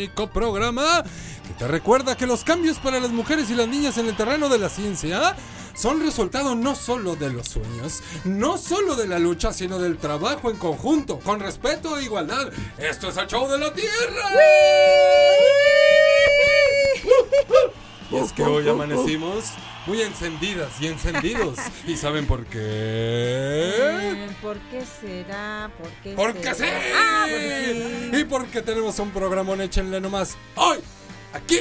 Único programa que te recuerda que los cambios para las mujeres y las niñas en el terreno de la ciencia son resultado no solo de los sueños, no solo de la lucha, sino del trabajo en conjunto, con respeto e igualdad. Esto es el show de la Tierra. Y es que hoy amanecimos muy encendidas y encendidos. ¿Y saben por qué? ¿Por qué será? ¿Por qué Porque sí. será? Ah, porque sí. Y porque tenemos un programón échenle nomás. Hoy, aquí,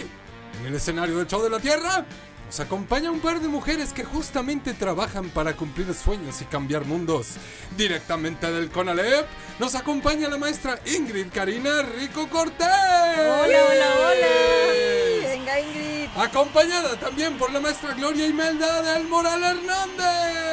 en el escenario del Show de la Tierra, nos acompaña un par de mujeres que justamente trabajan para cumplir sueños y cambiar mundos. Directamente del CONALEP, nos acompaña la maestra Ingrid Karina Rico Cortés. Hola, hola, hola. Venga, Ingrid. Acompañada también por la maestra Gloria Imelda del Moral Hernández.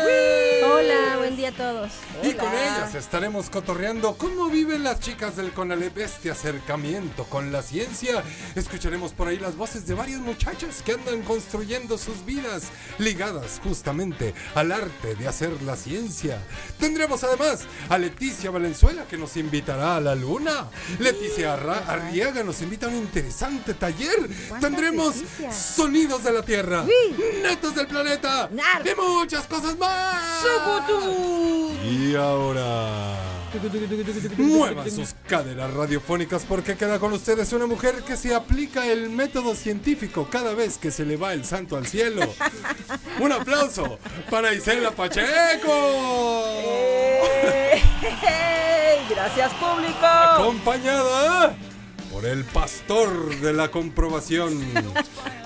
Hola, buen día a todos. Y con ellas estaremos cotorreando cómo viven las chicas del CONALEP este acercamiento con la ciencia. Escucharemos por ahí las voces de varias muchachas que andan construyendo sus vidas ligadas justamente al arte de hacer la ciencia. Tendremos además a Leticia Valenzuela que nos invitará a la luna. Leticia Arra- Arriaga nos invita a un interesante taller. ¿Cuántas Tendremos sonidos de la Tierra, netos del planeta y muchas cosas más. Y ahora. Muevan sus caderas radiofónicas porque queda con ustedes una mujer que se aplica el método científico cada vez que se le va el santo al cielo. Un aplauso para Isela Pacheco. ¡Ey! Gracias, público. Acompañada por el pastor de la comprobación,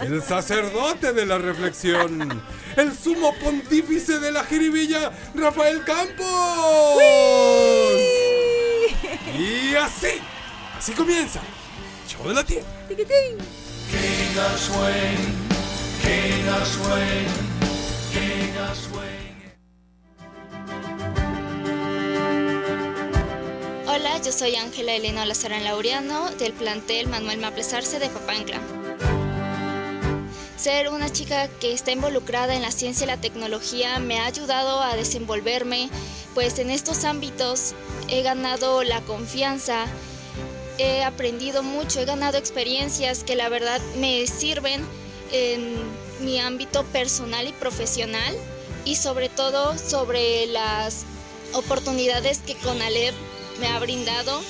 el sacerdote de la reflexión, el sumo pontífice de la jiribilla, Rafael Campos. Y así, así comienza. Show de la tierra. King Hola, yo soy Ángela Elena Lazarán Laureano del plantel Manuel Maplesarse de Papantla. Ser una chica que está involucrada en la ciencia y la tecnología me ha ayudado a desenvolverme, pues en estos ámbitos he ganado la confianza, he aprendido mucho, he ganado experiencias que la verdad me sirven en mi ámbito personal y profesional y sobre todo sobre las oportunidades que CONALEP me ha brindado.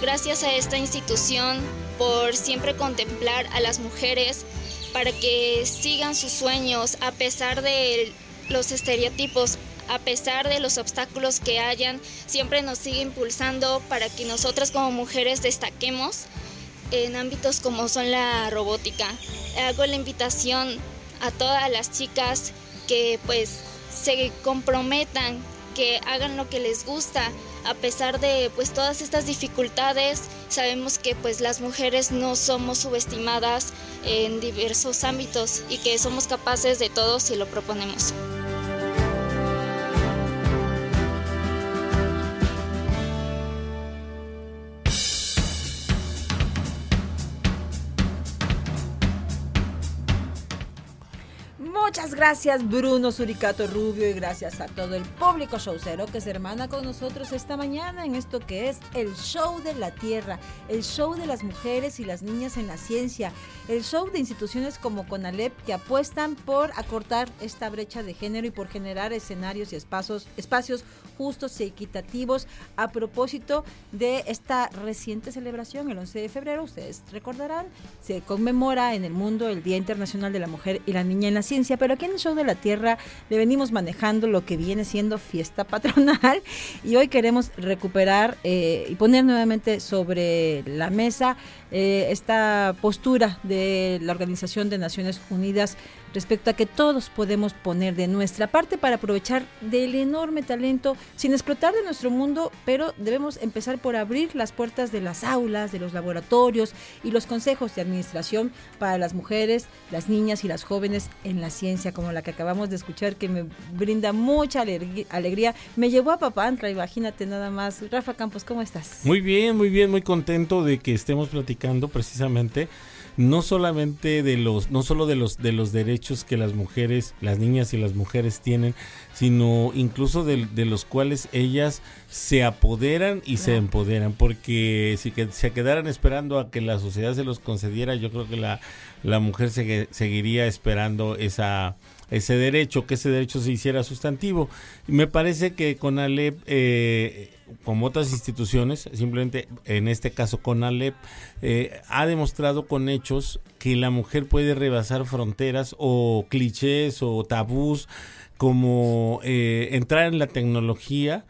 Gracias a esta institución por siempre contemplar a las mujeres para que sigan sus sueños a pesar de los estereotipos, a pesar de los obstáculos que hayan, siempre nos sigue impulsando para que nosotras como mujeres destaquemos en ámbitos como son la robótica. Hago la invitación a todas las chicas que pues se comprometan, que hagan lo que les gusta, a pesar de pues todas estas dificultades, sabemos que pues las mujeres no somos subestimadas en diversos ámbitos y que somos capaces de todo si lo proponemos. Muchas gracias Bruno Suricato Rubio y gracias a todo el público showcero que se hermana con nosotros esta mañana en esto que es el show de la tierra, el show de las mujeres y las niñas en la ciencia, el show de instituciones como CONALEP que apuestan por acortar esta brecha de género y por generar escenarios y espacios, espacios justos y equitativos. A propósito de esta reciente celebración, el 11 de febrero, ustedes recordarán, se conmemora en el mundo el Día Internacional de la Mujer y la Niña en la Ciencia, pero aquí en el Show de la Tierra le venimos manejando lo que viene siendo fiesta patronal y hoy queremos recuperar eh, y poner nuevamente sobre la mesa eh, esta postura de la Organización de Naciones Unidas respecto a que todos podemos poner de nuestra parte para aprovechar del enorme talento sin explotar de nuestro mundo, pero debemos empezar por abrir las puertas de las aulas, de los laboratorios y los consejos de administración para las mujeres, las niñas y las jóvenes en la ciencia, como la que acabamos de escuchar, que me brinda mucha alegría. Me llevó a Papantla, imagínate nada más. Rafa Campos, ¿cómo estás? Muy bien, muy bien, muy contento de que estemos platicando precisamente no solamente de los, no solo de los, de los derechos que las mujeres, las niñas y las mujeres tienen, sino incluso de, los cuales ellas se apoderan y se empoderan, porque si que se quedaran esperando a que la sociedad se los concediera, yo creo que la, la mujer seguiría esperando esa ese derecho, que ese derecho se hiciera sustantivo. Me parece que con Alep, eh, como otras instituciones, simplemente en este caso con Alep, eh, ha demostrado con hechos que la mujer puede rebasar fronteras o clichés o tabús, como eh, entrar en la tecnología.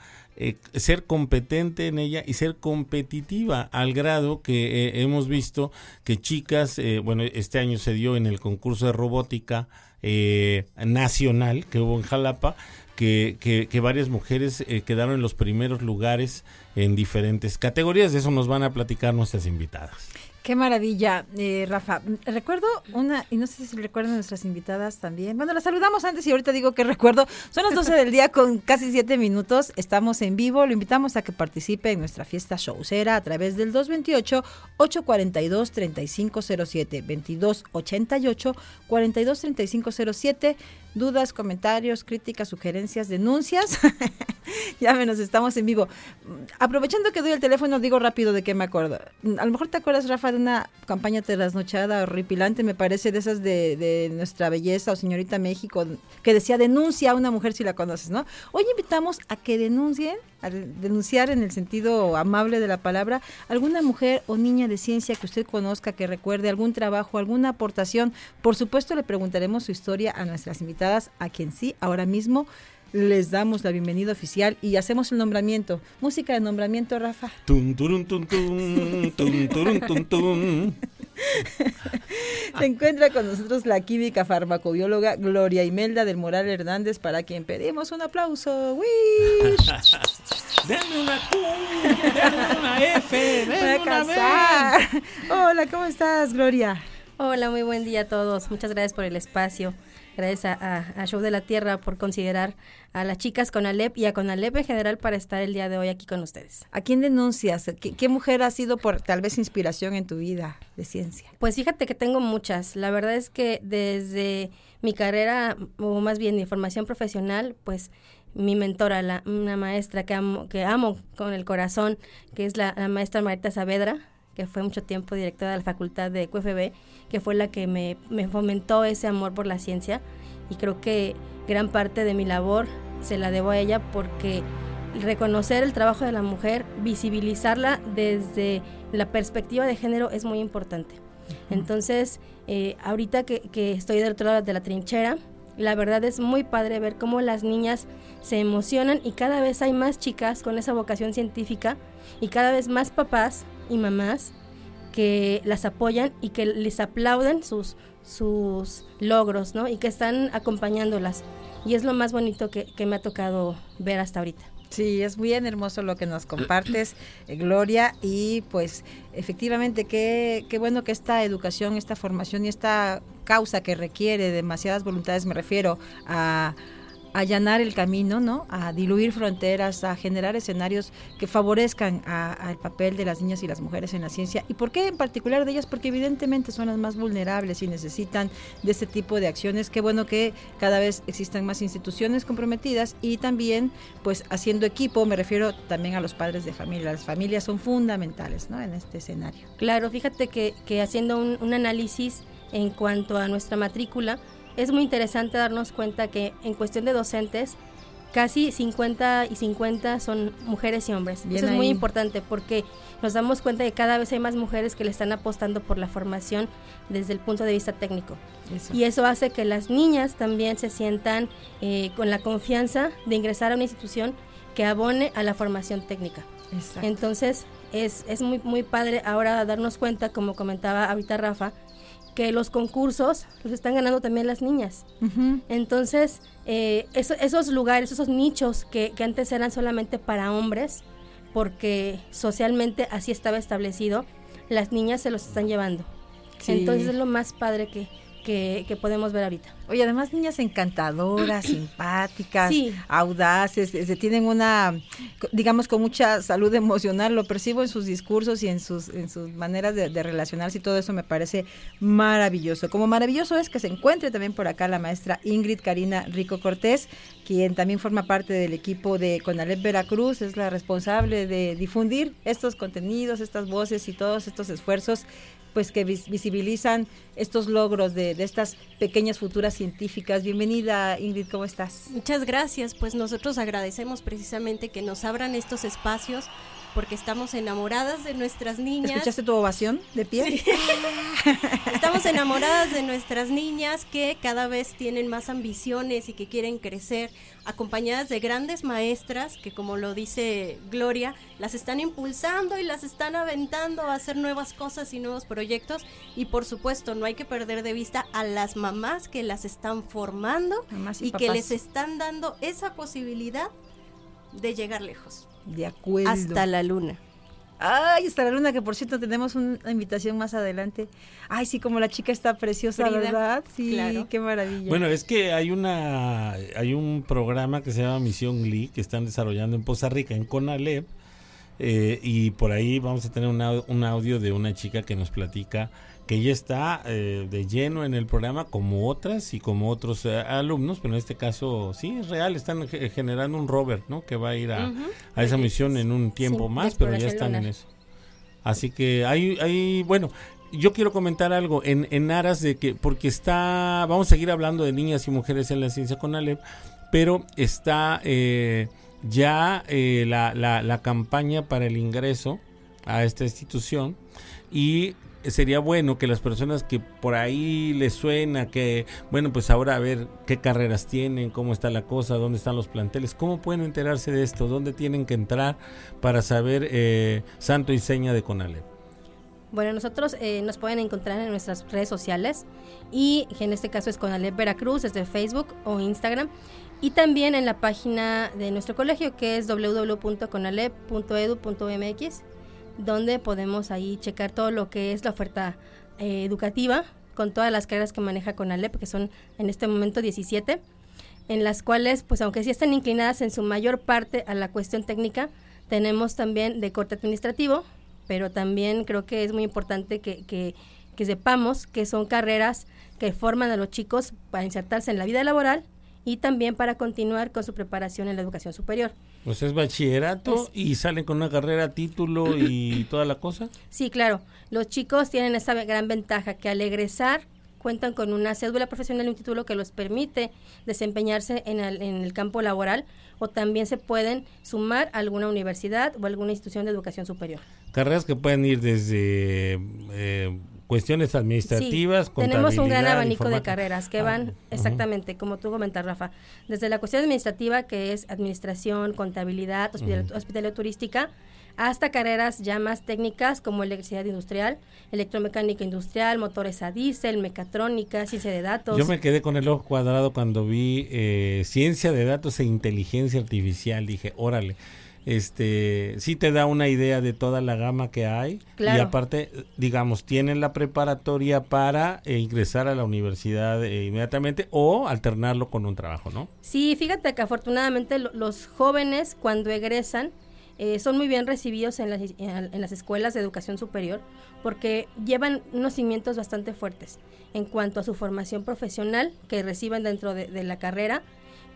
ser competente en ella y ser competitiva al grado que hemos visto que chicas, bueno, este año se dio en el concurso de robótica eh, nacional que hubo en Jalapa, que, que, varias mujeres eh, quedaron en los primeros lugares en diferentes categorías. De eso nos van a platicar nuestras invitadas. Qué maravilla, eh, Rafa. Recuerdo una, y no sé si recuerdan nuestras invitadas también. Bueno, las saludamos antes y ahorita digo que recuerdo. Son las 12 del día con casi 7 minutos. Estamos en vivo. Lo invitamos a que participe en nuestra fiesta showcera a través del 228-842-3507. 2288-423507 dudas, comentarios, críticas, sugerencias, denuncias, llámenos, estamos en vivo. Aprovechando que doy el teléfono, digo rápido de qué me acuerdo. A lo mejor te acuerdas, Rafa, de una campaña trasnochada horripilante, me parece, de esas de, de nuestra belleza o señorita México, que decía denuncia a una mujer si la conoces, ¿no? Hoy invitamos a que denuncien al denunciar en el sentido amable de la palabra, alguna mujer o niña de ciencia que usted conozca, que recuerde algún trabajo, alguna aportación. Por supuesto, le preguntaremos su historia a nuestras invitadas, a quien sí, ahora mismo les damos la bienvenida oficial y hacemos el nombramiento. Música de nombramiento, Rafa. Se encuentra con nosotros la química farmacobióloga Gloria Imelda del Moral Hernández, para quien pedimos un aplauso. Denme una Q, denme una F, denme una B. Hola, ¿cómo estás, Gloria? Hola, muy buen día a todos. Muchas gracias por el espacio. Gracias a, Show de la Tierra por considerar a las chicas con Alep y a con Alep en general para estar el día de hoy aquí con ustedes. ¿A quién denuncias? ¿Qué, mujer ha sido por tal vez inspiración en tu vida de ciencia? Pues fíjate que tengo muchas. La verdad es que desde mi carrera, o más bien mi formación profesional, pues mi mentora, la, una maestra que amo, que amo con el corazón, que es la, la maestra Marita Saavedra, que fue mucho tiempo directora de la facultad de QFB, que fue la que me, me, fomentó ese amor por la ciencia. Y creo que gran parte de mi labor se la debo a ella porque reconocer el trabajo de la mujer, visibilizarla desde la perspectiva de género es muy importante. Entonces, eh, ahorita que, que estoy del otro lado de la trinchera, la verdad es muy padre ver cómo las niñas se emocionan y cada vez hay más chicas con esa vocación científica y cada vez más papás y mamás que las apoyan y que les aplauden sus, sus logros, ¿no? Y que están acompañándolas. Y es lo más bonito que, me ha tocado ver hasta ahorita. Sí, es bien hermoso lo que nos compartes, eh, Gloria, y pues efectivamente qué, qué bueno que esta educación, esta formación y esta causa que requiere demasiadas voluntades, me refiero a allanar el camino, ¿no? A diluir fronteras, a generar escenarios que favorezcan al papel de las niñas y las mujeres en la ciencia. ¿Y por qué en particular de ellas? Porque evidentemente son las más vulnerables y necesitan de este tipo de acciones. Qué bueno que cada vez existan más instituciones comprometidas y también, pues, haciendo equipo, me refiero también a los padres de familia. Las familias son fundamentales, ¿no? En este escenario. Claro, fíjate que, que haciendo un, un análisis en cuanto a nuestra matrícula, es muy interesante darnos cuenta que en cuestión de docentes, casi 50 y 50 son mujeres y hombres. Bien Eso es muy importante porque nos damos cuenta de que cada vez hay más mujeres que le están apostando por la formación desde el punto de vista técnico. Eso. Y eso hace que las niñas también se sientan eh, con la confianza de ingresar a una institución que abone a la formación técnica. Exacto. Entonces, es, es muy, muy padre ahora darnos cuenta, como comentaba ahorita Rafa, que los concursos los están ganando también las niñas. Entonces, eh, eso- esos lugares, esos nichos que, que antes eran solamente para hombres, porque socialmente así estaba establecido, las niñas se los están llevando. Sí. Entonces es lo más padre que, que, que podemos ver ahorita. Oye, además niñas encantadoras, simpáticas, Sí. audaces, este, tienen una, digamos, con mucha salud emocional, lo percibo en sus discursos y en sus, en sus maneras de, de relacionarse y todo eso me parece maravilloso. Como maravilloso es que se encuentre también por acá la maestra Ingrid Karina Rico Cortés, quien también forma parte del equipo de Conalep Veracruz, es la responsable de difundir estos contenidos, estas voces y todos estos esfuerzos pues que vis- visibilizan estos logros de, de estas pequeñas futuras científicas. Bienvenida Ingrid, ¿cómo estás? Muchas gracias, pues nosotros agradecemos precisamente que nos abran estos espacios porque estamos enamoradas de nuestras niñas. ¿Escuchaste tu ovación de pie? Estamos enamoradas de nuestras niñas que cada vez tienen más ambiciones y que quieren crecer, acompañadas de grandes maestras que, como lo dice Gloria, las están impulsando y las están aventando a hacer nuevas cosas y nuevos proyectos. Y por supuesto, no hay que perder de vista a las mamás que las están formando Mamás y y que les están dando esa posibilidad de llegar lejos, De acuerdo. hasta la luna. Ay, hasta la luna, que por cierto tenemos una invitación más adelante. Ay, sí, como la chica está preciosa, Frida, ¿verdad? Sí, claro. qué maravilla. Bueno, es que hay una hay un programa que se llama Misión Glee que están desarrollando en Poza Rica, en Conalep, eh, y por ahí vamos a tener un, au- un audio de una chica que nos platica que ella está eh, de lleno en el programa como otras y como otros eh, alumnos, pero en este caso sí es real, están ge- generando un rover, ¿no? Que va a ir a, esa misión en un tiempo más, pero ya están en eso. Así que hay, hay, bueno, yo quiero comentar algo en, en aras de que, porque está, vamos a seguir hablando de niñas y mujeres en la ciencia con Alep, pero está eh, ya eh, la, la, la campaña para el ingreso a esta institución y sería bueno que las personas que por ahí les suena que, bueno, pues ahora a ver qué carreras tienen, cómo está la cosa, dónde están los planteles, cómo pueden enterarse de esto, dónde tienen que entrar para saber eh, santo y seña de Conalep. Bueno, nosotros eh, nos pueden encontrar en nuestras redes sociales y en este caso es con Alep Veracruz desde Facebook o Instagram y también en la página de nuestro colegio que es www.conalep.edu.mx donde podemos ahí checar todo lo que es la oferta eh, educativa con todas las carreras que maneja Conalep que son en este momento 17 en las cuales pues aunque sí están inclinadas en su mayor parte a la cuestión técnica tenemos también de corte administrativo pero también creo que es muy importante que, que, que sepamos que son carreras que forman a los chicos para insertarse en la vida laboral y también para continuar con su preparación en la educación superior. Pues es bachillerato Es- y salen con una carrera, título y toda la cosa. Sí, claro, los chicos tienen esa gran ventaja que al egresar cuentan con una cédula profesional y un título que los permite desempeñarse en el, en el campo laboral o también se pueden sumar a alguna universidad o alguna institución de educación superior. Carreras que pueden ir desde eh, cuestiones administrativas, Sí, tenemos un gran abanico de carreras que Ah, van exactamente, como tú comentas, Rafa, desde la cuestión administrativa, que es administración, contabilidad, hospital- Ujú. hospitalidad turística, hasta carreras ya más técnicas como electricidad industrial, electromecánica industrial, motores a diésel, mecatrónica, ciencia de datos. Yo me quedé con el ojo cuadrado cuando vi eh, ciencia de datos e inteligencia artificial. Dije, órale, este, sí te da una idea de toda la gama que hay. Y aparte, digamos, tienen la preparatoria para eh, ingresar a la universidad eh, inmediatamente o alternarlo con un trabajo, ¿no? Sí, fíjate que afortunadamente lo- los jóvenes cuando egresan eh, son muy bien recibidos en las, en en las escuelas de educación superior porque llevan unos cimientos bastante fuertes en cuanto a su formación profesional que reciben dentro de, de la carrera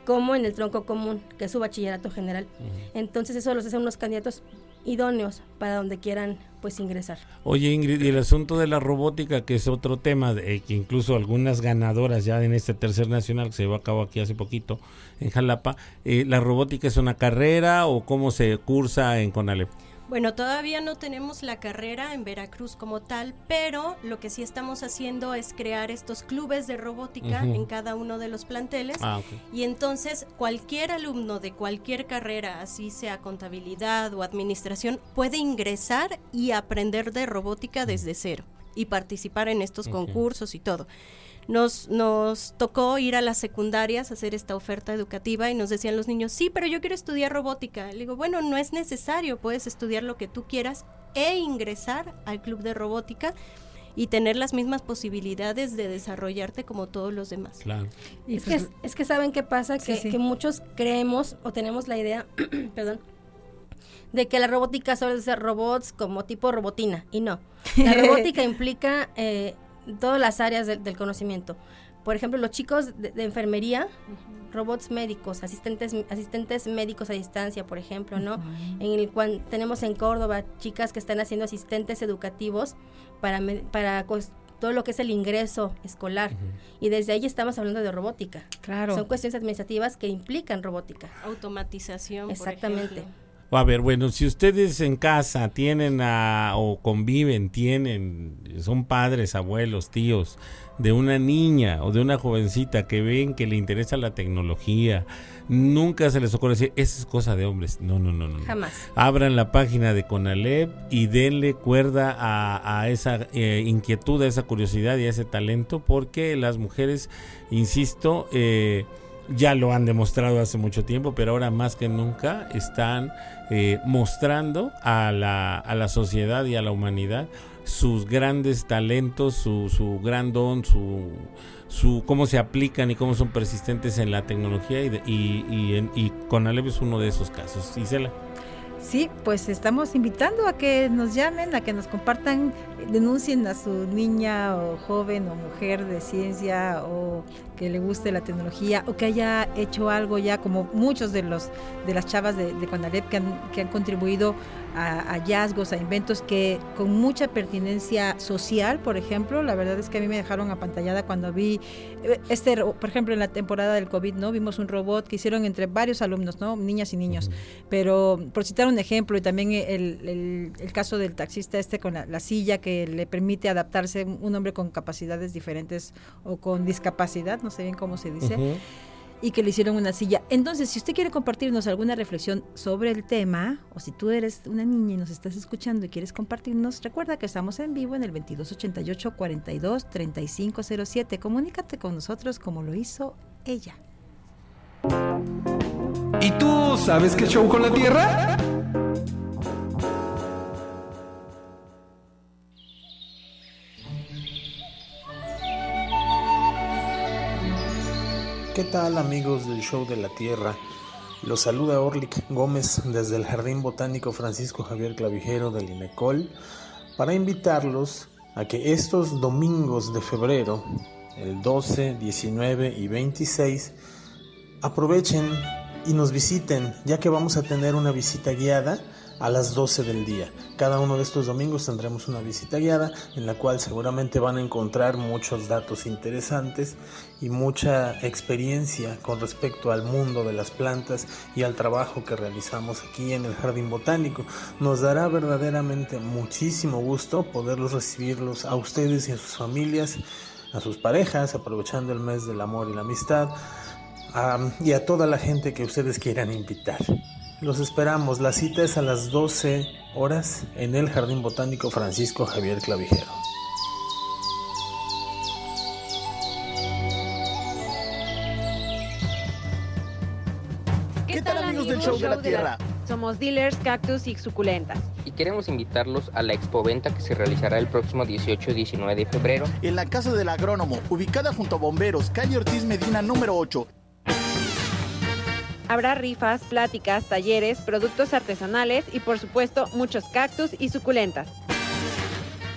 como en el tronco común, que es su bachillerato general. Entonces eso los hace unos candidatos idóneos para donde quieran pues ingresar. Oye Ingrid, y el asunto de la robótica, que es otro tema, de, que incluso algunas ganadoras ya en este tercer nacional que se llevó a cabo aquí hace poquito en Jalapa, eh, ¿la robótica es una carrera o cómo se cursa en Conalep? Bueno, todavía no tenemos la carrera en Veracruz como tal, pero lo que sí estamos haciendo es crear estos clubes de robótica en cada uno de los planteles. Ah. Y entonces cualquier alumno de cualquier carrera, así sea contabilidad o administración, puede ingresar y aprender de robótica desde cero y participar en estos concursos y todo. Nos, nos tocó ir a las secundarias a hacer esta oferta educativa y nos decían los niños, sí, pero yo quiero estudiar robótica. Le digo, bueno, no es necesario, puedes estudiar lo que tú quieras e ingresar al club de robótica y tener las mismas posibilidades de desarrollarte como todos los demás. Claro. Y es, pues, que, es que saben qué pasa, Sí, que, sí. que muchos creemos o tenemos la idea, perdón, de que la robótica solo es hacer robots como tipo robotina, y no. La robótica implica eh, todas las áreas del- del conocimiento. Por ejemplo, los chicos de, de enfermería, robots médicos, asistentes, asistentes médicos a distancia, por ejemplo, ¿no? En el cual tenemos en Córdoba chicas que están haciendo asistentes educativos para, para todo lo que es el ingreso escolar. Y desde ahí estamos hablando de robótica. Claro. Son cuestiones administrativas que implican robótica. Automatización. por Exactamente. ejemplo. A ver, bueno, si ustedes en casa tienen a, o conviven, tienen, son padres, abuelos, tíos de una niña o de una jovencita que ven que le interesa la tecnología, nunca se les ocurre decir, esa es cosa de hombres. No, no, no, no. Jamás. Abran la página de Conalep y denle cuerda a, a esa eh, inquietud, a esa curiosidad y a ese talento, porque las mujeres, insisto, eh, ya lo han demostrado hace mucho tiempo, pero ahora más que nunca están eh, mostrando a la, a la sociedad y a la humanidad sus grandes talentos, su, su gran don, su, su cómo se aplican y cómo son persistentes en la tecnología y, de- y, y, en- y Conalep es uno de esos casos. Isela. Sí, pues estamos invitando a que nos llamen, a que nos compartan, denuncien a su niña o joven o mujer de ciencia o que le guste la tecnología o que haya hecho algo ya como muchos de los de las chavas de, de que han, que han contribuido a, a hallazgos, a inventos que con mucha pertinencia social, por ejemplo, la verdad es que a mí me dejaron apantallada cuando vi eh, este, por ejemplo, en la temporada del COVID, ¿no? Vimos un robot que hicieron entre varios alumnos, ¿no? Niñas y niños. Pero por citar un ejemplo, y también el, el- el caso del taxista este con la, la silla que le permite adaptarse un hombre con capacidades diferentes o con discapacidad, no sé bien cómo se dice. Y que le hicieron una silla. Entonces, si usted quiere compartirnos alguna reflexión sobre el tema, o si tú eres una niña y nos estás escuchando y quieres compartirnos, recuerda que estamos en vivo en el 2288 42 3507. Comunícate con nosotros como lo hizo ella. ¿Y tú sabes qué show con la Tierra? ¿Qué tal amigos del Show de la Tierra? Los saluda Orlick Gómez desde el Jardín Botánico Francisco Javier Clavijero del INECOL para invitarlos a que estos domingos de febrero, el 12, 19 y 26, aprovechen y nos visiten, ya que vamos a tener una visita guiada a las 12 del día. Cada uno de estos domingos tendremos una visita guiada en la cual seguramente van a encontrar muchos datos interesantes y mucha experiencia con respecto al mundo de las plantas y al trabajo que realizamos aquí en el Jardín Botánico. Nos dará verdaderamente muchísimo gusto poderlos recibirlos a ustedes y a sus familias, a sus parejas, aprovechando el mes del amor y la amistad am, y a toda la gente que ustedes quieran invitar. Los esperamos, la cita es a las 12 horas en el Jardín Botánico Francisco Javier Clavijero. ¿Qué tal amigos del Show de la Tierra? Somos dealers, cactus y suculentas. y queremos invitarlos a la expoventa que se realizará el próximo 18 y 19 de febrero. En la Casa del Agrónomo, ubicada junto a Bomberos, calle Ortiz Medina número 8. Habrá rifas, pláticas, talleres, productos artesanales y por supuesto muchos cactus y suculentas.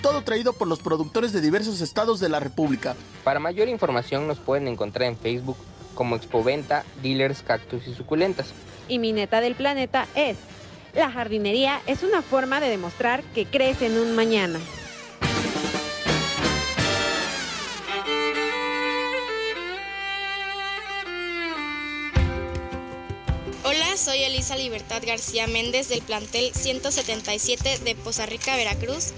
Todo traído por los productores de diversos estados de la República. Para mayor información nos pueden encontrar en Facebook como Expoventa, Dealers, Cactus y Suculentas. Y mi neta del planeta es La jardinería es una forma de demostrar que crees en un mañana. Elisa Libertad García Méndez del plantel 177 de Poza Rica, Veracruz.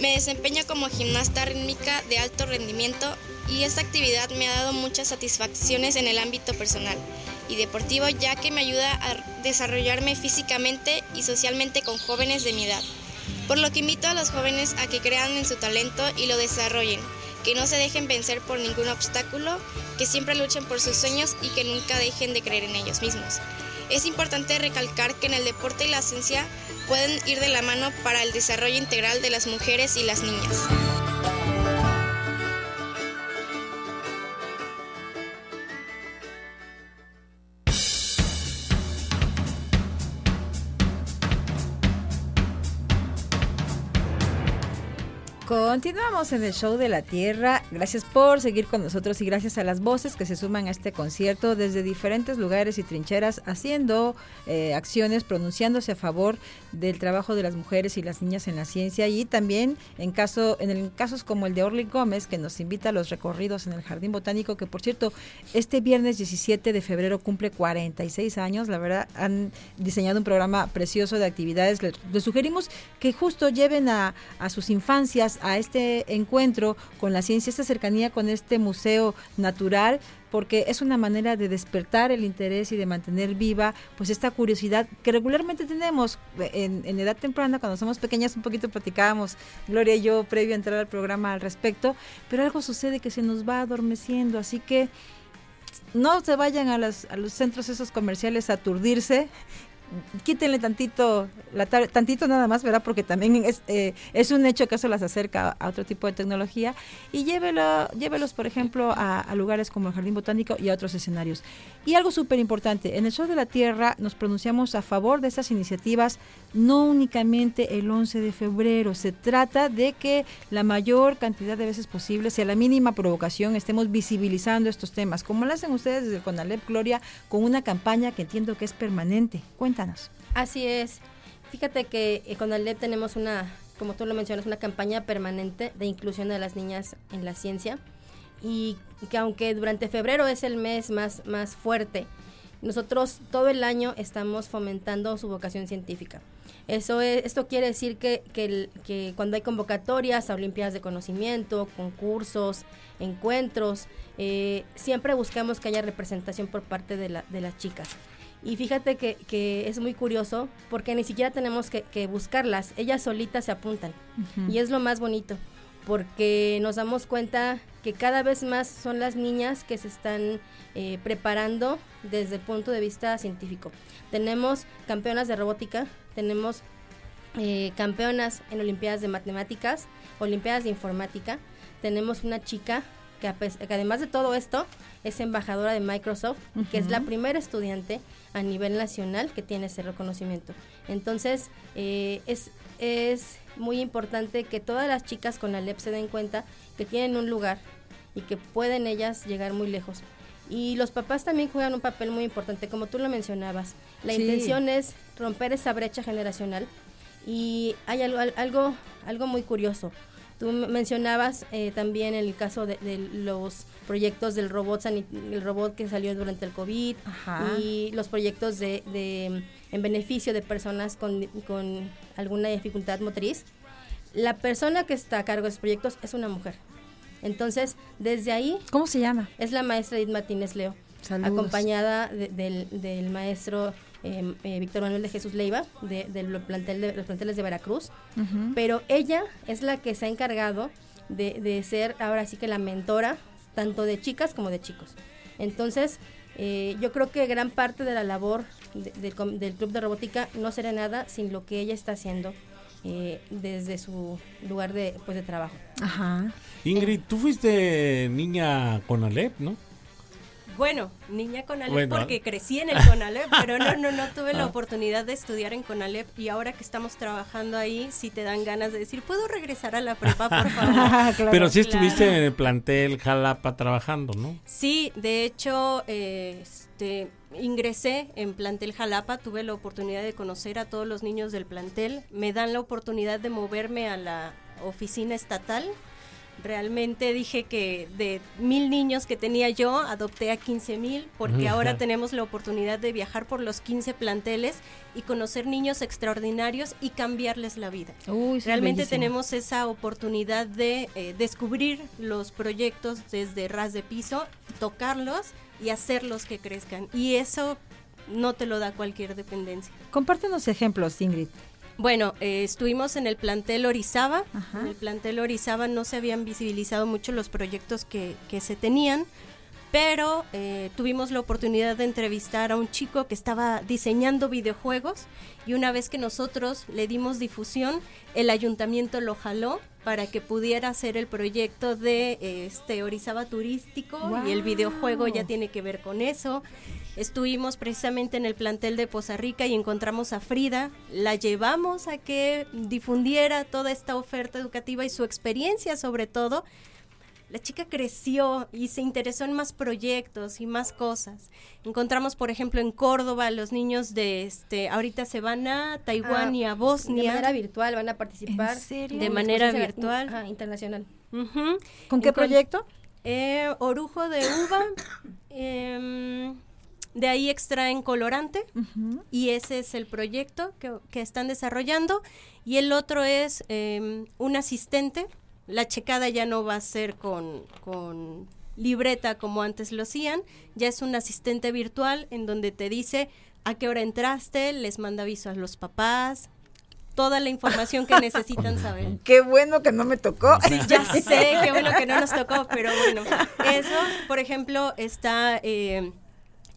Me desempeño como gimnasta rítmica de alto rendimiento y esta actividad me ha dado muchas satisfacciones en el ámbito personal y deportivo ya que me ayuda a desarrollarme físicamente y socialmente con jóvenes de mi edad. Por lo que invito a los jóvenes a que crean en su talento y lo desarrollen, que no se dejen vencer por ningún obstáculo, que siempre luchen por sus sueños y que nunca dejen de creer en ellos mismos. Es importante recalcar que en el deporte y la ciencia pueden ir de la mano para el desarrollo integral de las mujeres y las niñas. Continuamos en el show de la Tierra. Gracias por seguir con nosotros y gracias a las voces que se suman a este concierto desde diferentes lugares y trincheras haciendo eh, acciones, pronunciándose a favor del trabajo de las mujeres y las niñas en la ciencia y también en caso en el, casos como el de Orly Gómez que nos invita a los recorridos en el Jardín Botánico que por cierto este viernes 17 de febrero cumple 46 años. La verdad han diseñado un programa precioso de actividades. Les, sugerimos que justo lleven a, a sus infancias a este encuentro con la ciencia, esta cercanía con este museo natural, porque es una manera de despertar el interés y de mantener viva pues esta curiosidad que regularmente tenemos en, en, edad temprana, cuando somos pequeñas, un poquito platicábamos, Gloria y yo, previo a entrar al programa al respecto, pero algo sucede que se nos va adormeciendo, así que no se vayan a, a los centros esos comerciales a aturdirse quítenle tantito, la tantito nada más, ¿verdad? Porque también es, eh, un hecho que eso las acerca a otro tipo de tecnología y llévelo, llévelos, por ejemplo, a, a, lugares como el Jardín Botánico y a otros escenarios. Y algo súper importante, en el Sol de la Tierra nos pronunciamos a favor de estas iniciativas, no únicamente el 11 de febrero, se trata de que la mayor cantidad de veces posible, sea la mínima provocación, estemos visibilizando estos temas, como lo hacen ustedes desde el CONALEP Gloria, con una campaña que entiendo que es permanente. Cuéntanos. Así es. Fíjate que eh, con Alep tenemos una, como tú lo mencionas, una campaña permanente de inclusión de las niñas en la ciencia y que aunque durante febrero es el mes más, más fuerte, nosotros todo el año estamos fomentando su vocación científica. Eso es, esto quiere decir que, que, cuando hay convocatorias a Olimpiadas de Conocimiento, concursos, encuentros, eh, siempre buscamos que haya representación por parte de las chicas. Y fíjate que, que, es muy curioso porque ni siquiera tenemos que, que buscarlas, ellas solitas se apuntan. Uh -huh. Y es lo más bonito, porque nos damos cuenta que cada vez más son las niñas que se están eh, preparando desde el punto de vista científico. Tenemos campeonas de robótica, tenemos eh, campeonas en Olimpiadas de Matemáticas, Olimpiadas de Informática, tenemos una chica que, que, además de todo esto es embajadora de Microsoft, uh -huh. que es la primera estudiante a nivel nacional que tiene ese reconocimiento. Entonces, eh, es, es muy importante que todas las chicas con Alep se den cuenta que tienen un lugar y que pueden ellas llegar muy lejos. Y los papás también juegan un papel muy importante, como tú lo mencionabas. La sí. intención es romper esa brecha generacional y hay algo, algo, algo muy curioso. Tú mencionabas eh, también el caso de, de, los proyectos del robot, el robot que salió durante el COVID Ajá. y los proyectos de, de, en beneficio de personas con, con alguna dificultad motriz. La persona que está a cargo de esos proyectos es una mujer. Entonces, desde ahí... ¿Cómo se llama? Es la maestra Edith Martínez Leo, Saludos. acompañada de, del, del maestro eh, eh, Víctor Manuel de Jesús Leiva, de, de, plantel de, los planteles de Veracruz, uh -huh. pero ella es la que se ha encargado de, de, ser ahora sí que la mentora, tanto de chicas como de chicos. Entonces, eh, yo creo que gran parte de la labor de, del Club de Robótica no será nada sin lo que ella está haciendo eh, desde su lugar de, pues, de trabajo. Ajá. Ingrid, tú fuiste niña con Alep, ¿no? Bueno, niña Conalep Bueno. porque crecí en el Conalep, pero no, no, no tuve la Ah. oportunidad de estudiar en Conalep y ahora que estamos trabajando ahí, sí te dan ganas de decir, ¿puedo regresar a la prepa, por favor? Pero sí Claro. estuviste en el plantel Jalapa trabajando, ¿no? Sí, de hecho, eh, este, ingresé en plantel Jalapa, tuve la oportunidad de conocer a todos los niños del plantel, me dan la oportunidad de moverme a la oficina estatal. Realmente dije que de mil niños que tenía yo, adopté a 15 mil, porque ahora tenemos la oportunidad de viajar por los 15 planteles y conocer niños extraordinarios y cambiarles la vida. Uy, sí, Realmente bellísimo. tenemos esa oportunidad de eh, descubrir los proyectos desde ras de piso, tocarlos y hacerlos que crezcan. Y eso no te lo da cualquier dependencia. Compártenos ejemplos, Ingrid. Bueno, eh, estuvimos en el plantel Orizaba. En el plantel Orizaba no se habían visibilizado mucho los proyectos que, que se tenían, pero eh, tuvimos la oportunidad de entrevistar a un chico que estaba diseñando videojuegos y una vez que nosotros le dimos difusión, el ayuntamiento lo jaló para que pudiera hacer el proyecto de eh, este Orizaba turístico y el videojuego ya tiene que ver con eso. Estuvimos precisamente en el plantel de Poza Rica y encontramos a Frida. La llevamos a que difundiera toda esta oferta educativa y su experiencia sobre todo. La chica creció y se interesó en más proyectos y más cosas. Encontramos, por ejemplo, en Córdoba los niños de este, ahorita se van a Taiwán Ah, y a Bosnia. De manera virtual van a participar. ¿En serio? En De manera virtual. ajá, internacional. ¿Con qué Encon- proyecto? Eh, orujo de uva. em, de ahí extraen colorante y ese es el proyecto que, que están desarrollando. Y el otro es em, un asistente. La checada ya no va a ser con, con libreta como antes lo hacían, ya es un asistente virtual en donde te dice a qué hora entraste, les manda aviso a los papás, toda la información que necesitan saber. Qué bueno que no me tocó. Sí, ya sé, qué bueno que no nos tocó, pero bueno, eso, por ejemplo, está eh,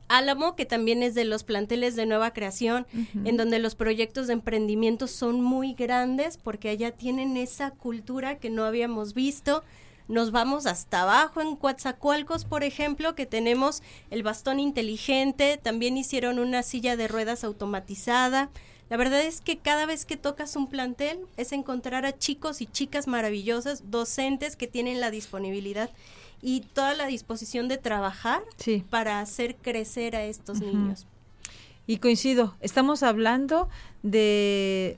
Álamo, que también es de los planteles de nueva creación, en donde los proyectos de emprendimiento son muy grandes porque allá tienen esa cultura que no habíamos visto. Nos vamos hasta abajo en Coatzacoalcos, por ejemplo, que tenemos el bastón inteligente, también hicieron una silla de ruedas automatizada. La verdad es que cada vez que tocas un plantel es encontrar a chicos y chicas maravillosas, docentes que tienen la disponibilidad y toda la disposición de trabajar Sí. para hacer crecer a estos niños. Y coincido, estamos hablando de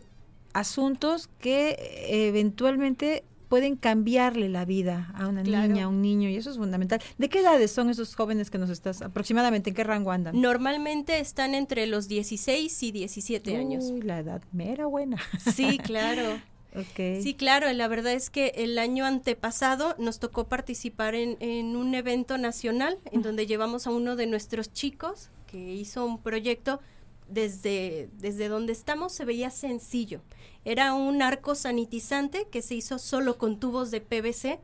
asuntos que eh, eventualmente pueden cambiarle la vida a una Claro. niña, a un niño, y eso es fundamental. ¿De qué edades son esos jóvenes que nos estás, aproximadamente, en qué rango andan? Normalmente están entre los 16 y 17 años. Uy, la edad mera buena. Sí, claro. Ok. Sí, claro, la verdad es que el año antepasado nos tocó participar en, en un evento nacional en donde llevamos a uno de nuestros chicos que hizo un proyecto desde, desde donde estamos se veía sencillo. Era un arco sanitizante que se hizo solo con tubos de PVC.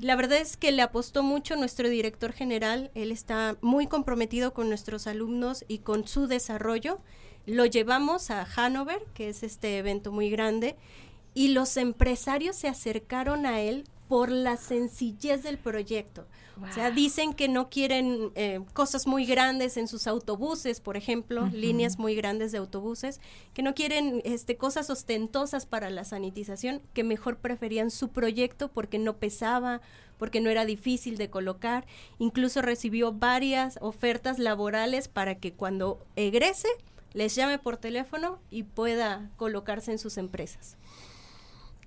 La verdad es que le apostó mucho nuestro director general. Él está muy comprometido con nuestros alumnos y con su desarrollo. Lo llevamos a Hanover, que es este evento muy grande, y los empresarios se acercaron a él por la sencillez del proyecto. O sea, dicen que no quieren eh, cosas muy grandes en sus autobuses, por ejemplo, líneas muy grandes de autobuses, que no quieren este, cosas ostentosas para la sanitización, que mejor preferían su proyecto porque no pesaba, porque no era difícil de colocar. Incluso recibió varias ofertas laborales para que cuando egrese les llame por teléfono y pueda colocarse en sus empresas.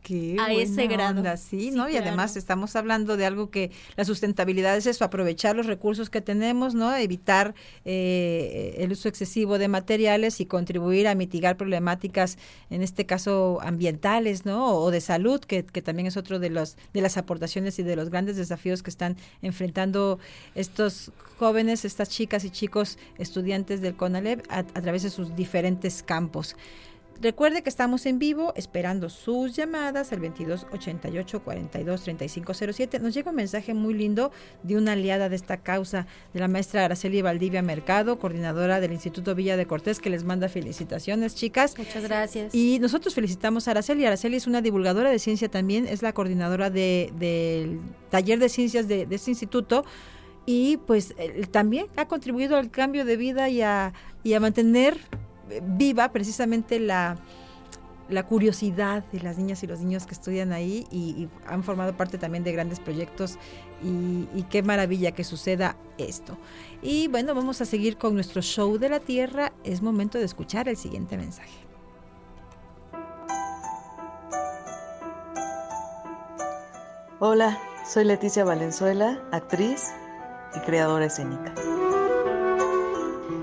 Qué a ese grado. onda, sí, Sí, ¿no? Y claro. además estamos hablando de algo que la sustentabilidad es eso, aprovechar los recursos que tenemos, ¿no? Evitar eh, el uso excesivo de materiales y contribuir a mitigar problemáticas, en este caso ambientales, ¿no? O, o de salud, que, que también es otro de los de las aportaciones y de los grandes desafíos que están enfrentando estos jóvenes, estas chicas y chicos estudiantes del CONALEP a, a través de sus diferentes campos. Recuerde que estamos en vivo esperando sus llamadas al 22 88 42 35 07. Nos llega un mensaje muy lindo de una aliada de esta causa, de la maestra Araceli Valdivia Mercado, coordinadora del Instituto Villa de Cortés, que les manda felicitaciones, chicas. Muchas gracias. Y nosotros felicitamos a Araceli. Araceli es una divulgadora de ciencia también, es la coordinadora de- del taller de ciencias de, de este instituto y pues él también ha contribuido al cambio de vida y a, y a mantener viva precisamente la, la curiosidad de las niñas y los niños que estudian ahí y, han formado parte también de grandes proyectos y, y qué maravilla que suceda esto. Y bueno, vamos a seguir con nuestro show de la Tierra. Es momento de escuchar el siguiente mensaje. Hola, soy Leticia Valenzuela, actriz y creadora escénica.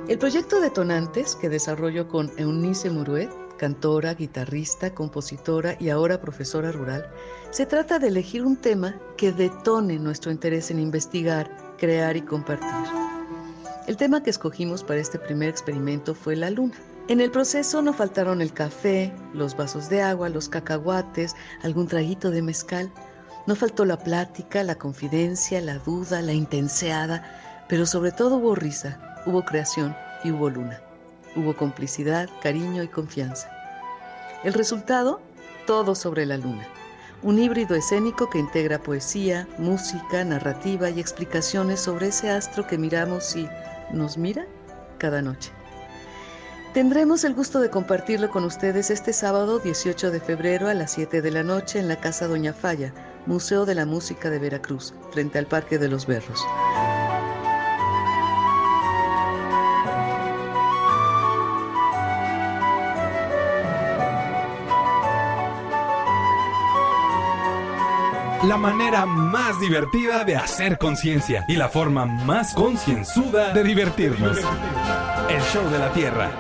El proyecto Detonantes, que desarrollo con Eunice Muruet, cantora, guitarrista, compositora y ahora profesora rural, se trata de elegir un tema que detone nuestro interés en investigar, crear y compartir. El tema que escogimos para este primer experimento fue la luna. En el proceso no faltaron el café, los vasos de agua, los cacahuates, algún traguito de mezcal. No faltó la plática, la confidencia, la duda, la intenseada, pero sobre todo hubo risa, hubo creación y hubo luna. Hubo complicidad, cariño y confianza. El resultado, todo sobre la luna. Un híbrido escénico que integra poesía, música, narrativa y explicaciones sobre ese astro que miramos y nos mira cada noche. Tendremos el gusto de compartirlo con ustedes este sábado 18 de febrero a las 7 de la noche en la Casa Doña Falla, Museo de la Música de Veracruz, frente al Parque de los Berros. La manera más divertida de hacer conciencia y la forma más concienzuda de divertirnos. El show de la Tierra.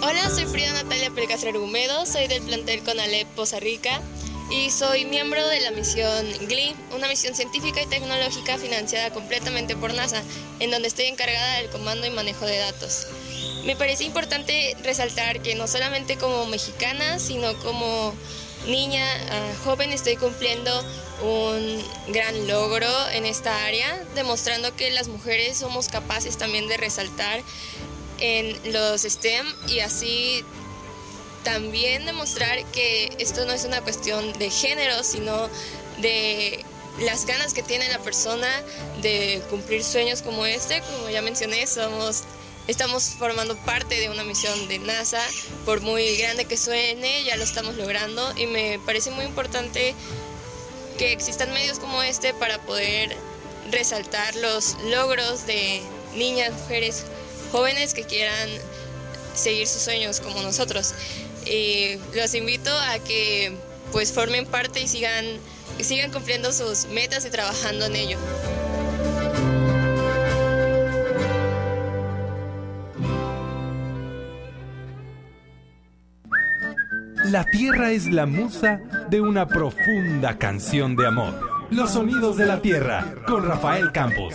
Hola, soy Frida Natalia Pelcastrer Humedo, soy del plantel Conalep Poza Rica y soy miembro de la misión GLI, una misión científica y tecnológica financiada completamente por NASA, en donde estoy encargada del comando y manejo de datos. Me parece importante resaltar que no solamente como mexicana, sino como niña, ah, joven, estoy cumpliendo un gran logro en esta área, demostrando que las mujeres somos capaces también de resaltar en los STEM y así también demostrar que esto no es una cuestión de género, sino de las ganas que tiene la persona de cumplir sueños como este. Como ya mencioné, somos, estamos formando parte de una misión de NASA. Por muy grande que suene, ya lo estamos logrando y me parece muy importante que existan medios como este para poder resaltar los logros de niñas, mujeres, jóvenes que quieran seguir sus sueños como nosotros. Y los invito a que pues formen parte y sigan, sigan cumpliendo sus metas y trabajando en ello. La Tierra es la musa de una profunda canción de amor. Los sonidos de la Tierra con Rafael Campos.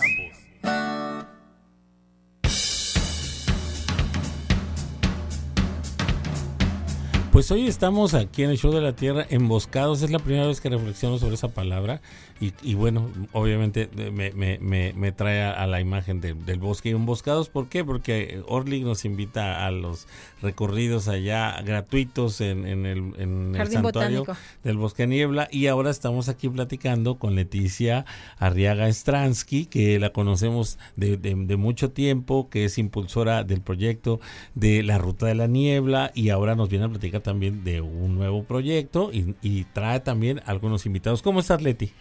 Pues hoy estamos aquí en el Show de la Tierra emboscados. Es la primera vez que reflexiono sobre esa palabra. Y, y bueno, obviamente me, me, me, me trae a, a la imagen de- del bosque. Emboscados, ¿por qué? Porque Orly nos invita a los recorridos allá gratuitos en, en el, en el santuario Botánico. del Bosque Niebla. Y ahora estamos aquí platicando con Leticia Arriaga Stransky, que la conocemos de, de- de mucho tiempo, que es impulsora del proyecto de la Ruta de la Niebla. Y ahora nos viene a platicar también de un nuevo proyecto y, y trae también algunos invitados. ¿Cómo estás, Leti?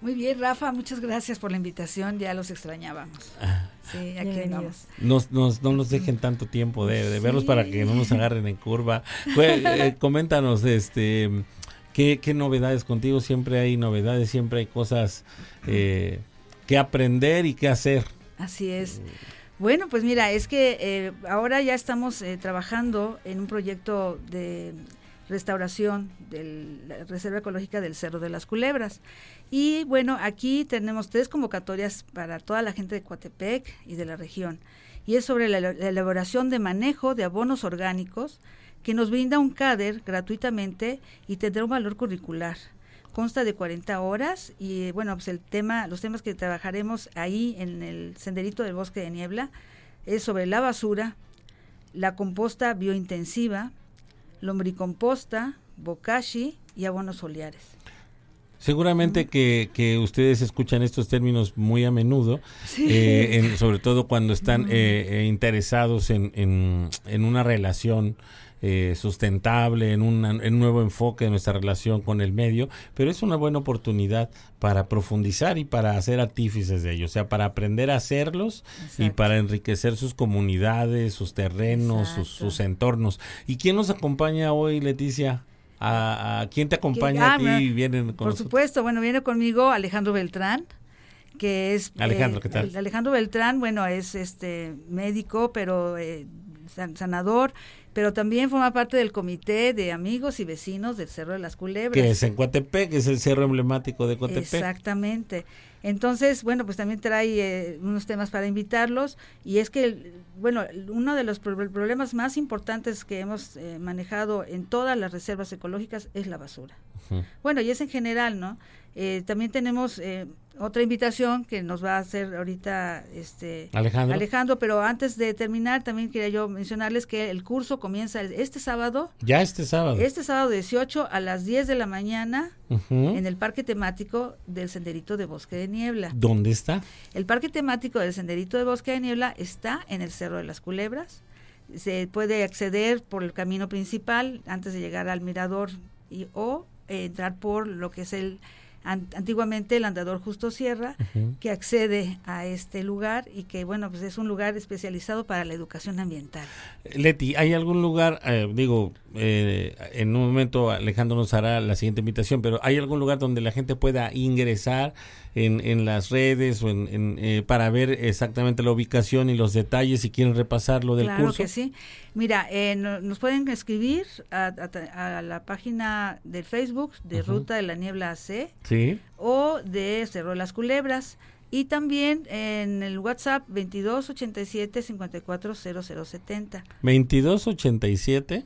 Muy bien, Rafa, muchas gracias por la invitación, ya los extrañábamos. Ah. Sí, aquí andamos. Nos, nos- no nos dejen tanto tiempo de, de verlos para que no nos agarren en curva. Fue, eh, coméntanos, este, ¿qué, qué novedades contigo? Siempre hay novedades, siempre hay cosas eh, que aprender y que hacer. Así es. Bueno, pues mira, es que eh, ahora ya estamos eh, trabajando en un proyecto de restauración de la Reserva Ecológica del Cerro de las Culebras. Y bueno, aquí tenemos tres convocatorias para toda la gente de Coatepec y de la región. Y es sobre la, la elaboración de manejo de abonos orgánicos que nos brinda un CADER gratuitamente y tendrá un valor curricular. Consta de 40 horas y bueno, pues el tema, los temas que trabajaremos ahí en el senderito del bosque de niebla es sobre la basura, la composta biointensiva, lombricomposta, bokashi y abonos foliares. Seguramente que, que ustedes escuchan estos términos muy a menudo, Sí. eh, en- sobre todo cuando están eh, eh, interesados en, en, en una relación eh, sustentable, en, una- en un nuevo enfoque de nuestra relación con el medio, pero es una buena oportunidad para profundizar y para hacer artífices de ello, o sea, para aprender a hacerlos y para enriquecer sus comunidades, sus terrenos, sus, sus entornos. ¿Y quién nos acompaña hoy, Leticia? ¿A, a quién te acompaña Ah, a ti? Vienen con Por nosotros? supuesto, bueno, viene conmigo Alejandro Beltrán, que es... Alejandro, eh, ¿qué tal? Alejandro Beltrán, bueno, es este médico, pero eh, san- sanador, pero también forma parte del comité de amigos y vecinos del Cerro de las Culebras. que es en Coatepec, que es el cerro emblemático de Coatepec. Exactamente. Entonces, bueno, pues también trae eh, unos temas para invitarlos y es que, bueno, uno de los pro- problemas más importantes que hemos eh, manejado en todas las reservas ecológicas es la basura. Bueno, y es en general, ¿no? Eh, también tenemos eh, otra invitación que nos va a hacer ahorita este Alejandro. Alejandro, pero antes de terminar también quería yo mencionarles que el curso comienza este sábado, Ya este sábado. este sábado 18 a las 10 de la mañana en el parque temático del Senderito de Bosque de Niebla. ¿Dónde está? El parque temático del Senderito de Bosque de Niebla está en el Cerro de las Culebras. Se puede acceder por el camino principal antes de llegar al mirador y o eh, entrar por lo que es el antiguamente el andador Justo Sierra que accede a este lugar y que bueno pues es un lugar especializado para la educación ambiental. Leti, ¿hay algún lugar, eh, digo, eh, en un momento Alejandro nos hará la siguiente invitación, pero ¿hay algún lugar donde la gente pueda ingresar en, en las redes o en, en, eh, para ver exactamente la ubicación y los detalles si quieren repasar lo del claro curso? que sí. Mira, eh, no- nos pueden escribir a, a- a la página del Facebook de. Ruta de la Niebla AC Sí. o de Cerro de las Culebras y también en el WhatsApp 2287 540070 2287.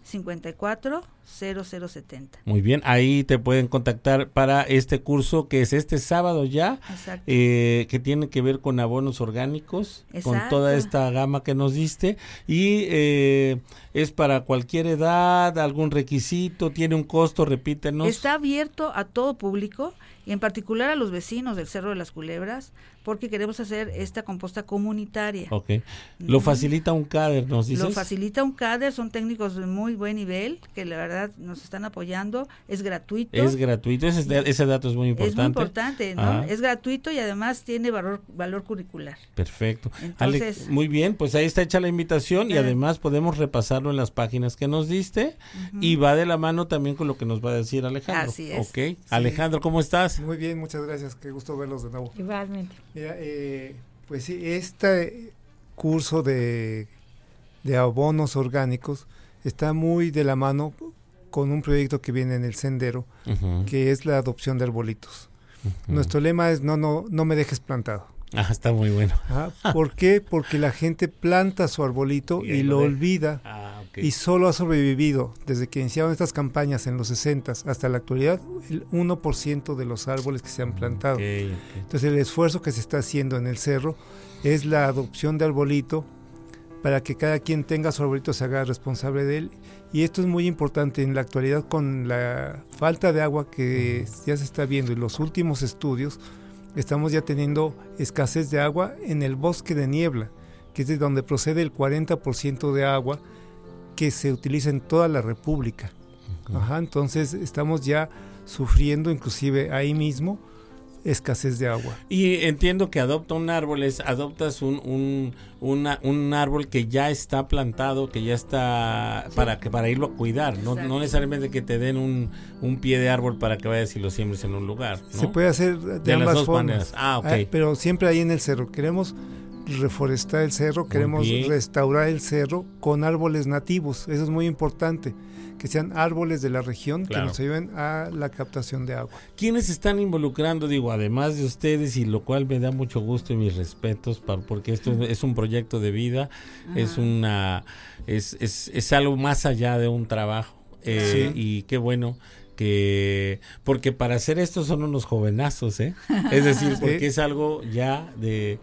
540070. Muy bien, ahí te pueden contactar para este curso que es este sábado ya, eh, que tiene que ver con abonos orgánicos, con toda esta gama que nos diste y eh, es para cualquier edad, algún requisito, tiene un costo, repítenos. Está abierto a todo público y en particular a los vecinos del Cerro de las Culebras porque queremos hacer esta composta comunitaria. Ok, lo facilita un CADER, nos dices. Lo facilita un CADER, son técnicos de muy buen nivel que la verdad nos están apoyando, es gratuito. Es gratuito, ese, ese dato es muy importante. Es muy importante, ¿no? Ajá. Es gratuito y además tiene valor, valor curricular. Perfecto. Entonces- Alex, muy bien, pues ahí está hecha la invitación y además podemos repasarlo en las páginas que nos diste y va de la mano también con lo que nos va a decir Alejandro. Así es. Ok. Alejandro, ¿cómo estás? Muy bien, muchas gracias. Qué gusto verlos de nuevo. Igualmente. Mira, eh, pues sí, este curso de, de abonos orgánicos está muy de la mano con un proyecto que viene en el sendero, que es la adopción de arbolitos. Nuestro lema es no, no, no me dejes plantado. Ah, está muy bueno. Ajá. ¿Por qué? Porque la gente planta su arbolito Y lo olvida Ah, y solo ha sobrevivido desde que iniciaron estas campañas en los 60 hasta la actualidad el 1% de los árboles que se han plantado. Entonces el esfuerzo que se está haciendo en el cerro es la adopción de arbolito para que cada quien tenga su arbolito se haga responsable de él. Y esto es muy importante en la actualidad con la falta de agua que ya se está viendo en los últimos estudios estamos ya teniendo escasez de agua en el bosque de niebla que es de donde procede el 40% de agua que se utiliza en toda la república Ajá, entonces estamos ya sufriendo inclusive ahí mismo escasez de agua. Y entiendo que adopta un árbol, es adoptas un, un, una- un árbol que ya está plantado, que ya está para que para irlo a cuidar, no, no necesariamente que te den un, un pie de árbol para que vayas y lo siembres en un lugar. ¿no? Se puede hacer de, De las ambas dos formas. maneras. Ah, ok. pero siempre ahí en el cerro. Queremos reforestar el cerro, queremos bien. restaurar el cerro con árboles nativos. Eso es muy importante. Que sean árboles de la región Claro. que nos ayuden a la captación de agua. ¿Quiénes están involucrando? Digo, además de ustedes, y lo cual me da mucho gusto y mis respetos, porque esto es un proyecto de vida, es una es, es, es algo más allá de un trabajo. Eh, Sí. Y qué bueno que porque para hacer esto son unos jovenazos, ¿eh? Es decir, porque es algo ya de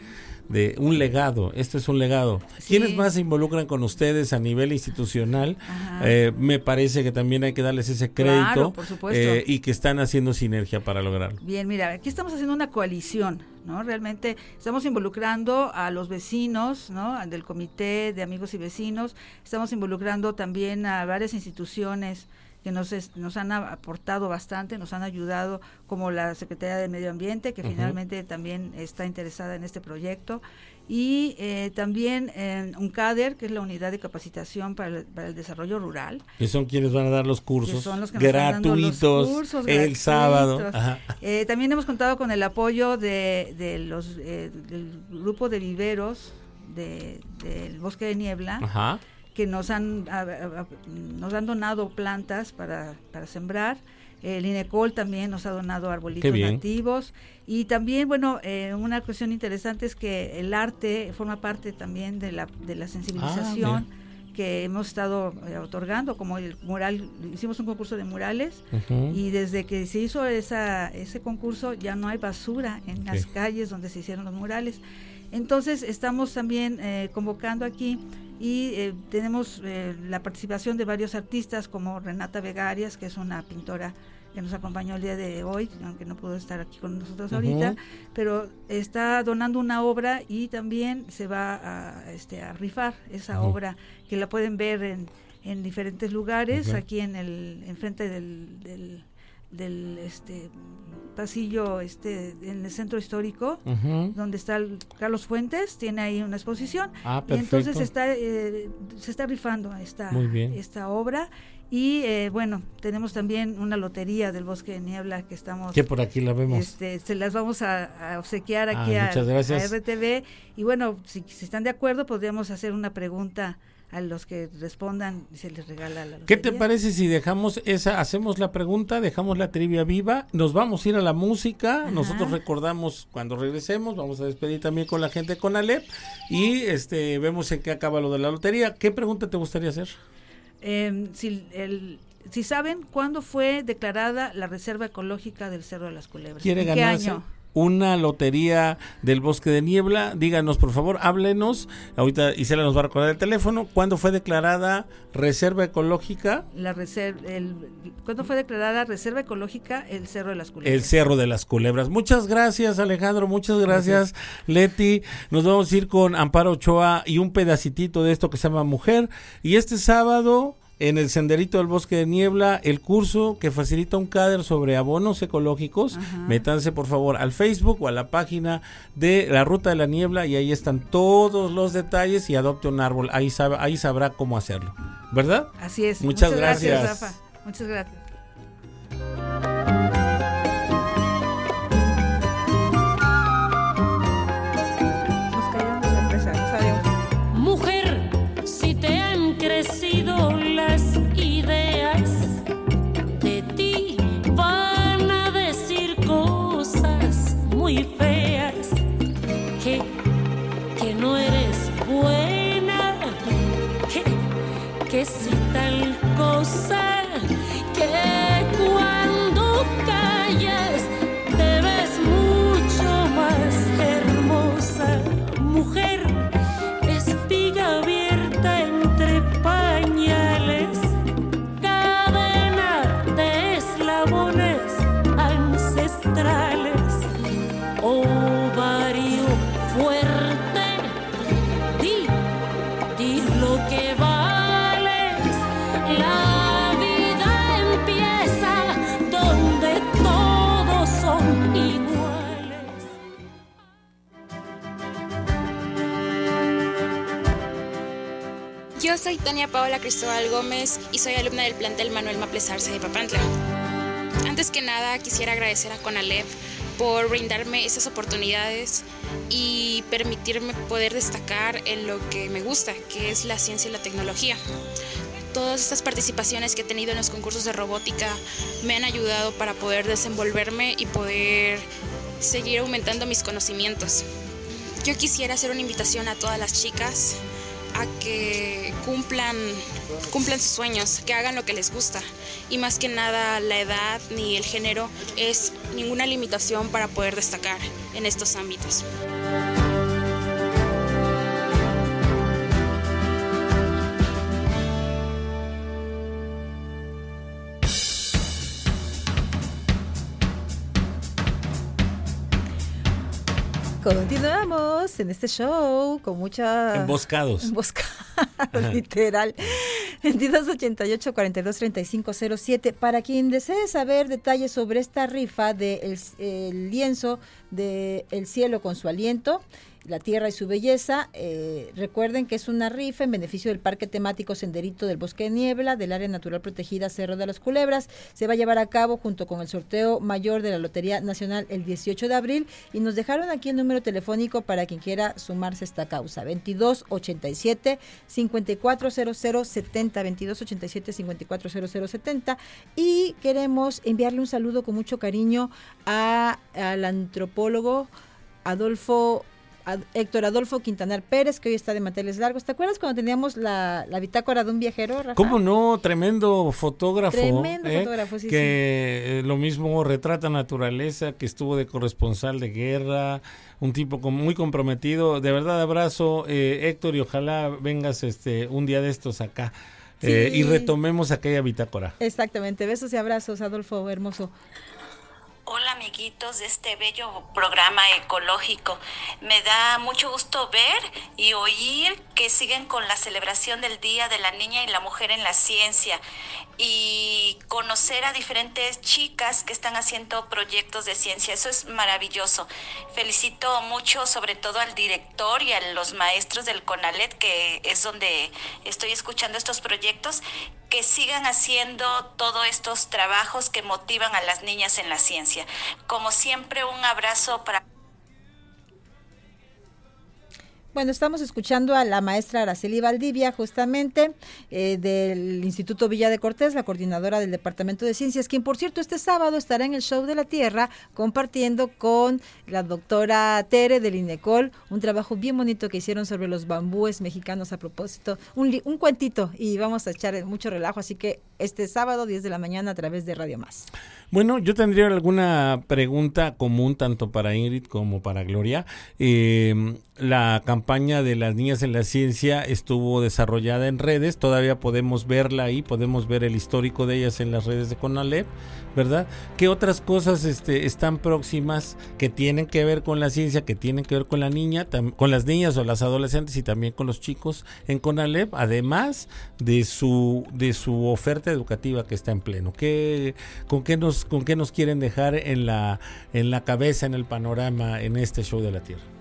de un legado. Esto es un legado. ¿Quiénes más se involucran con ustedes a nivel institucional? Eh, me parece que también hay que darles ese crédito Claro, por supuesto. eh, y que están haciendo sinergia para lograrlo. Bien, mira, aquí estamos haciendo una coalición, ¿no? Realmente estamos involucrando a los vecinos, ¿no? Del comité de amigos y vecinos, estamos involucrando también a varias instituciones que nos, es- nos han aportado bastante, nos han ayudado, como la Secretaría de Medio Ambiente, que Ujú. finalmente también está interesada en este proyecto, y eh, también eh, UNCADER, que es la Unidad de Capacitación para el, para el Desarrollo Rural, Que son quienes van a dar los cursos que son los que dando los gratuitos cursos el gratuitos. sábado. Eh, también hemos contado con el apoyo de, de los eh, del grupo de viveros de- del Bosque de Niebla, Ajá. Que nos han a- nos han donado plantas para, para sembrar. El INECOL también nos ha donado arbolitos nativos. Y también, bueno, eh, una cuestión interesante es que el arte forma parte también de la, de la sensibilización que hemos estado eh, otorgando, como el mural, hicimos un concurso de murales y desde que se hizo esa, ese concurso ya no hay basura en las calles donde se hicieron los murales. Entonces estamos también eh, convocando aquí y eh, tenemos eh, la participación de varios artistas como Renata Vegarias, que es una pintora que nos acompañó el día de hoy, aunque no pudo estar aquí con nosotros ahorita, pero está donando una obra y también se va a, este, a rifar esa obra que la pueden ver en, en diferentes lugares, aquí en el enfrente del, del, del, este pasillo este en el centro histórico donde está el Carlos Fuentes tiene ahí una exposición. Ah, y entonces está eh, se está rifando esta esta obra. Y eh, bueno tenemos también una lotería del Bosque de Niebla que estamos Que por aquí la vemos. este, se las vamos a, a obsequiar Ah, aquí a, muchas gracias. a RTV y bueno si, si están de acuerdo podríamos hacer una pregunta a los que respondan se les regala la ¿Qué te lotería. parece si dejamos esa, hacemos la pregunta, dejamos la trivia viva, nos vamos a ir a la música, nosotros recordamos cuando regresemos, vamos a despedir también con la gente con Alep y este vemos en qué acaba lo de la lotería. ¿Qué pregunta te gustaría hacer? Eh, si, el, si saben cuándo fue declarada la Reserva Ecológica del Cerro de las Culebras. ¿Quiere ¿En qué ganarse? año? Una lotería del bosque de niebla, díganos por favor, háblenos. Ahorita Isela nos va a recordar el teléfono. ¿Cuándo fue declarada reserva ecológica? La reserva, el, ¿Cuándo fue declarada Reserva Ecológica el Cerro de las Culebras? El Cerro de las Culebras. Muchas gracias, Alejandro. Muchas gracias, Leti. Nos vamos a ir con Amparo Ochoa y un pedacitito de esto que se llama Mujer. Y este sábado, en el Senderito del Bosque de Niebla, el curso que facilita un CADER sobre abonos ecológicos. Métanse, por favor, al Facebook o a la página de la Ruta de la Niebla y ahí están todos los detalles y adopte un árbol. Ahí, sabe, ahí sabrá cómo hacerlo. ¿Verdad? Así es. Muchas, gracias. Rafa. Muchas gracias. Cristóbal Gómez y soy alumna del plantel Manuel Maples Arce de Papantla. Antes que nada, quisiera agradecer a CONALEP por brindarme esas oportunidades y permitirme poder destacar en lo que me gusta, que es la ciencia y la tecnología. Todas estas participaciones que he tenido en los concursos de robótica me han ayudado para poder desenvolverme y poder seguir aumentando mis conocimientos. Yo quisiera hacer una invitación a todas las chicas que cumplan, cumplan sus sueños, que hagan lo que les gusta. Y más que nada, la edad ni el género es ninguna limitación para poder destacar en estos ámbitos. Continuamos en este show con mucha... Emboscados. Emboscados, literal. 2288 423507 Para quien desee saber detalles sobre esta rifa de el, el lienzo de El cielo con su aliento, la tierra y su belleza, eh, recuerden que es una rifa en beneficio del Parque Temático Senderito del Bosque de Niebla, del Área Natural Protegida Cerro de las Culebras. Se va a llevar a cabo junto con el sorteo mayor de la Lotería Nacional el 18 de abril y nos dejaron aquí el número telefónico para quien quiera sumarse a esta causa. 2287 540070 2287 540070 y queremos enviarle un saludo con mucho cariño a, al antropólogo Adolfo Ad- Héctor Adolfo Quintanar Pérez, que hoy está de manteles largos. ¿Te acuerdas cuando teníamos la, la bitácora de un viajero, Rafa? ¿Cómo no? Tremendo fotógrafo. Tremendo ¿eh? fotógrafo, sí, Que eh, lo mismo retrata naturaleza, que estuvo de corresponsal de guerra, un tipo con- muy comprometido. De verdad, abrazo, eh, Héctor, y ojalá vengas este un día de estos acá eh, Sí. y retomemos aquella bitácora. Exactamente. Besos y abrazos, Adolfo, hermoso. De este bello programa ecológico. Me da mucho gusto ver y oír que siguen con la celebración del Día de la Niña y la Mujer en la Ciencia y conocer a diferentes chicas que están haciendo proyectos de ciencia. Eso es maravilloso. Felicito mucho sobre todo al director y a los maestros del CONALET, que es donde estoy escuchando estos proyectos que sigan haciendo todos estos trabajos que motivan a las niñas en la ciencia. Como siempre, un abrazo para... Bueno, estamos escuchando a la maestra Araceli Valdivia, justamente eh, del Instituto Villa de Cortés, la coordinadora del Departamento de Ciencias, quien por cierto este sábado estará en el Show de la Tierra compartiendo con la doctora Tere del INECOL un trabajo bien bonito que hicieron sobre los bambúes mexicanos a propósito, un, un cuentito y vamos a echar mucho relajo, así que este sábado 10 de la mañana a través de Radio Más. Bueno, yo tendría alguna pregunta común tanto para Ingrid como para Gloria. Eh, la campaña de las niñas en la ciencia estuvo desarrollada en redes, todavía podemos verla ahí, podemos ver el histórico de ellas en las redes de Conalep, ¿verdad? ¿Qué otras cosas este, están próximas que tienen que ver con la ciencia, que tienen que ver con la niña, con las niñas o las adolescentes y también con los chicos en Conalep, además de su de su oferta educativa que está en pleno? ¿Qué, con qué nos con qué nos quieren dejar en la en la cabeza, en el panorama, en este show de la Tierra?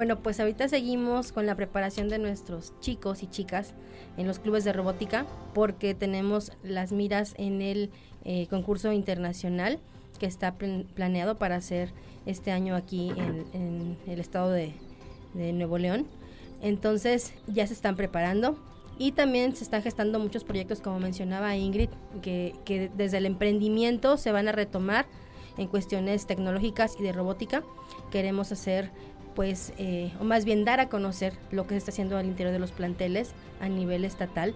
Bueno, pues ahorita seguimos con la preparación de nuestros chicos y chicas en los clubes de robótica porque tenemos las miras en el eh, concurso internacional que está plan- planeado para hacer este año aquí en, en el estado de, de Nuevo León. Entonces ya se están preparando y también se están gestando muchos proyectos, como mencionaba Ingrid, que, que desde el emprendimiento se van a retomar en cuestiones tecnológicas y de robótica. Queremos hacer pues, eh, o más bien dar a conocer lo que se está haciendo al interior de los planteles a nivel estatal.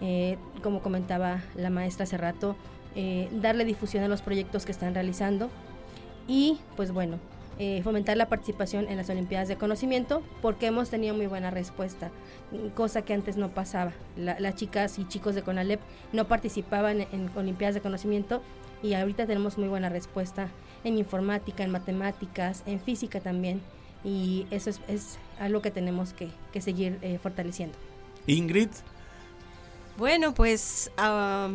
Eh, como comentaba la maestra hace rato, eh, darle difusión a los proyectos que están realizando y, pues bueno, fomentar la participación en las Olimpiadas de Conocimiento porque hemos tenido muy buena respuesta, cosa que antes no pasaba. La- las chicas y chicos de CONALEP no participaban en, en Olimpiadas de Conocimiento y ahorita tenemos muy buena respuesta en informática, en matemáticas, en física también y eso es, es algo que tenemos que, que seguir eh, fortaleciendo. Ingrid, Bueno, pues ah,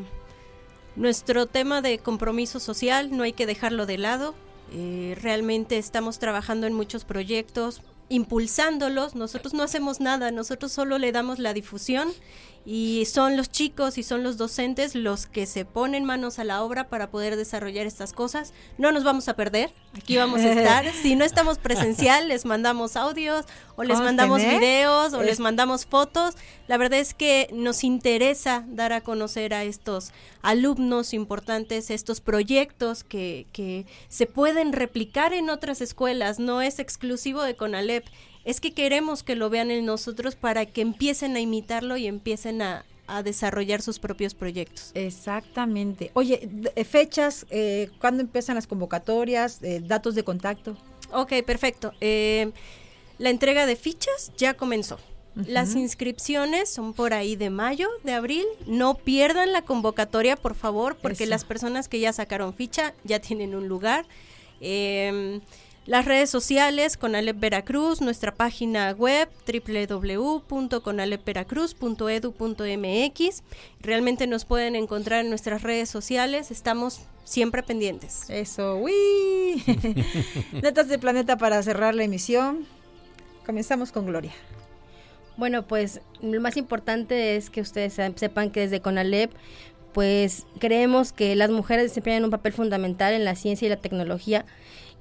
nuestro tema de compromiso social no hay que dejarlo de lado. Eh, realmente estamos trabajando en muchos proyectos, impulsándolos. Nosotros no hacemos nada, nosotros solo le damos la difusión y son los chicos y son los docentes los que se ponen manos a la obra para poder desarrollar estas cosas. No nos vamos a perder, aquí vamos a estar. Si no estamos presencial, les mandamos audios o les a mandamos tener, videos o les es- mandamos fotos. La verdad es que nos interesa dar a conocer a estos alumnos importantes estos proyectos que, que se pueden replicar en otras escuelas, no es exclusivo de CONALEP, es que queremos que lo vean en nosotros para que empiecen a imitarlo y empiecen a, a desarrollar sus propios proyectos. Exactamente. Oye, eh, fechas, eh, ¿cuándo empiezan las convocatorias? Eh, datos de contacto. Ok, perfecto. Eh, la entrega de fichas ya comenzó. Las inscripciones son por ahí de mayo, de abril. No pierdan la convocatoria, por favor, porque Eso. las personas que ya sacaron ficha ya tienen un lugar. Eh, Las redes sociales, Conalep Veracruz, nuestra página web www.conalepveracruz.edu.mx. Realmente nos pueden encontrar en nuestras redes sociales, estamos siempre pendientes. Eso, uy. Netas de Planeta para cerrar la emisión. Comenzamos con Gloria. Bueno, pues lo más importante es que ustedes se- sepan que desde CONALEP, pues creemos que las mujeres desempeñan un papel fundamental en la ciencia y la tecnología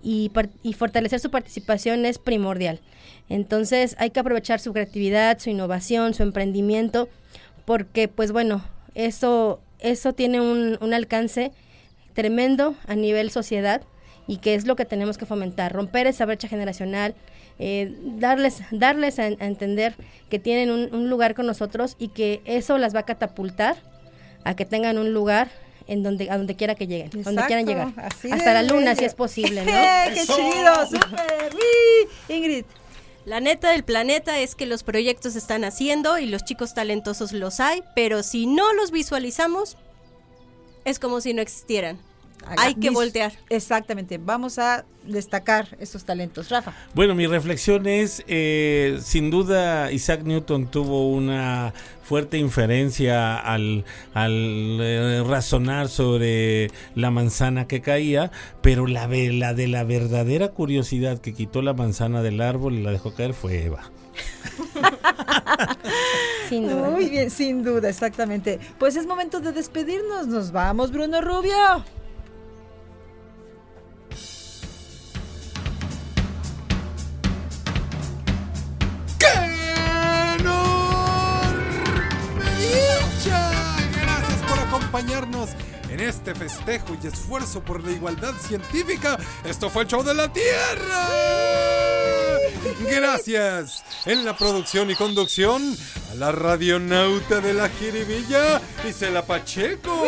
y, y fortalecer su participación es primordial. Entonces hay que aprovechar su creatividad, su innovación, su emprendimiento, porque pues bueno, eso, eso tiene un, un alcance tremendo a nivel sociedad y que es lo que tenemos que fomentar, romper esa brecha generacional, eh, darles, darles a, a entender que tienen un, un lugar con nosotros y que eso las va a catapultar a que tengan un lugar en donde a donde quiera que lleguen, donde quieran llegar, así hasta la luna si es posible, ¿no? ¡Qué chido! ¡Súper! ¡Uy! Ingrid. La neta del planeta es que los proyectos se están haciendo y los chicos talentosos los hay, pero si no los visualizamos, es como si no existieran. Hay que Mis- voltear. Exactamente. Vamos a destacar esos talentos. Rafa. Bueno, mi reflexión es, eh, sin duda Isaac Newton tuvo una fuerte inferencia al, al eh, razonar sobre la manzana que caía, pero la, ve- la de la verdadera curiosidad que quitó la manzana del árbol y la dejó caer fue Eva. Sin duda. Muy bien, sin duda, exactamente. Pues es momento de despedirnos. Nos vamos, Bruno Rubio. Acompañarnos en este festejo y esfuerzo por la igualdad científica. Esto fue el show de la Tierra. Gracias en la producción y conducción a la radionauta de la Jiribilla, Isela Pacheco.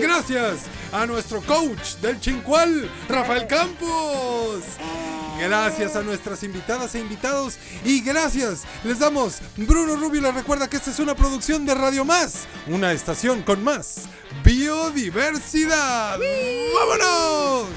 Gracias a nuestro coach del Chincual, Rafael Campos. Gracias a nuestras invitadas e invitados y gracias. Les damos Bruno Rubio les recuerda que esta es una producción de Radio Más, una estación con más biodiversidad. ¡Vámonos!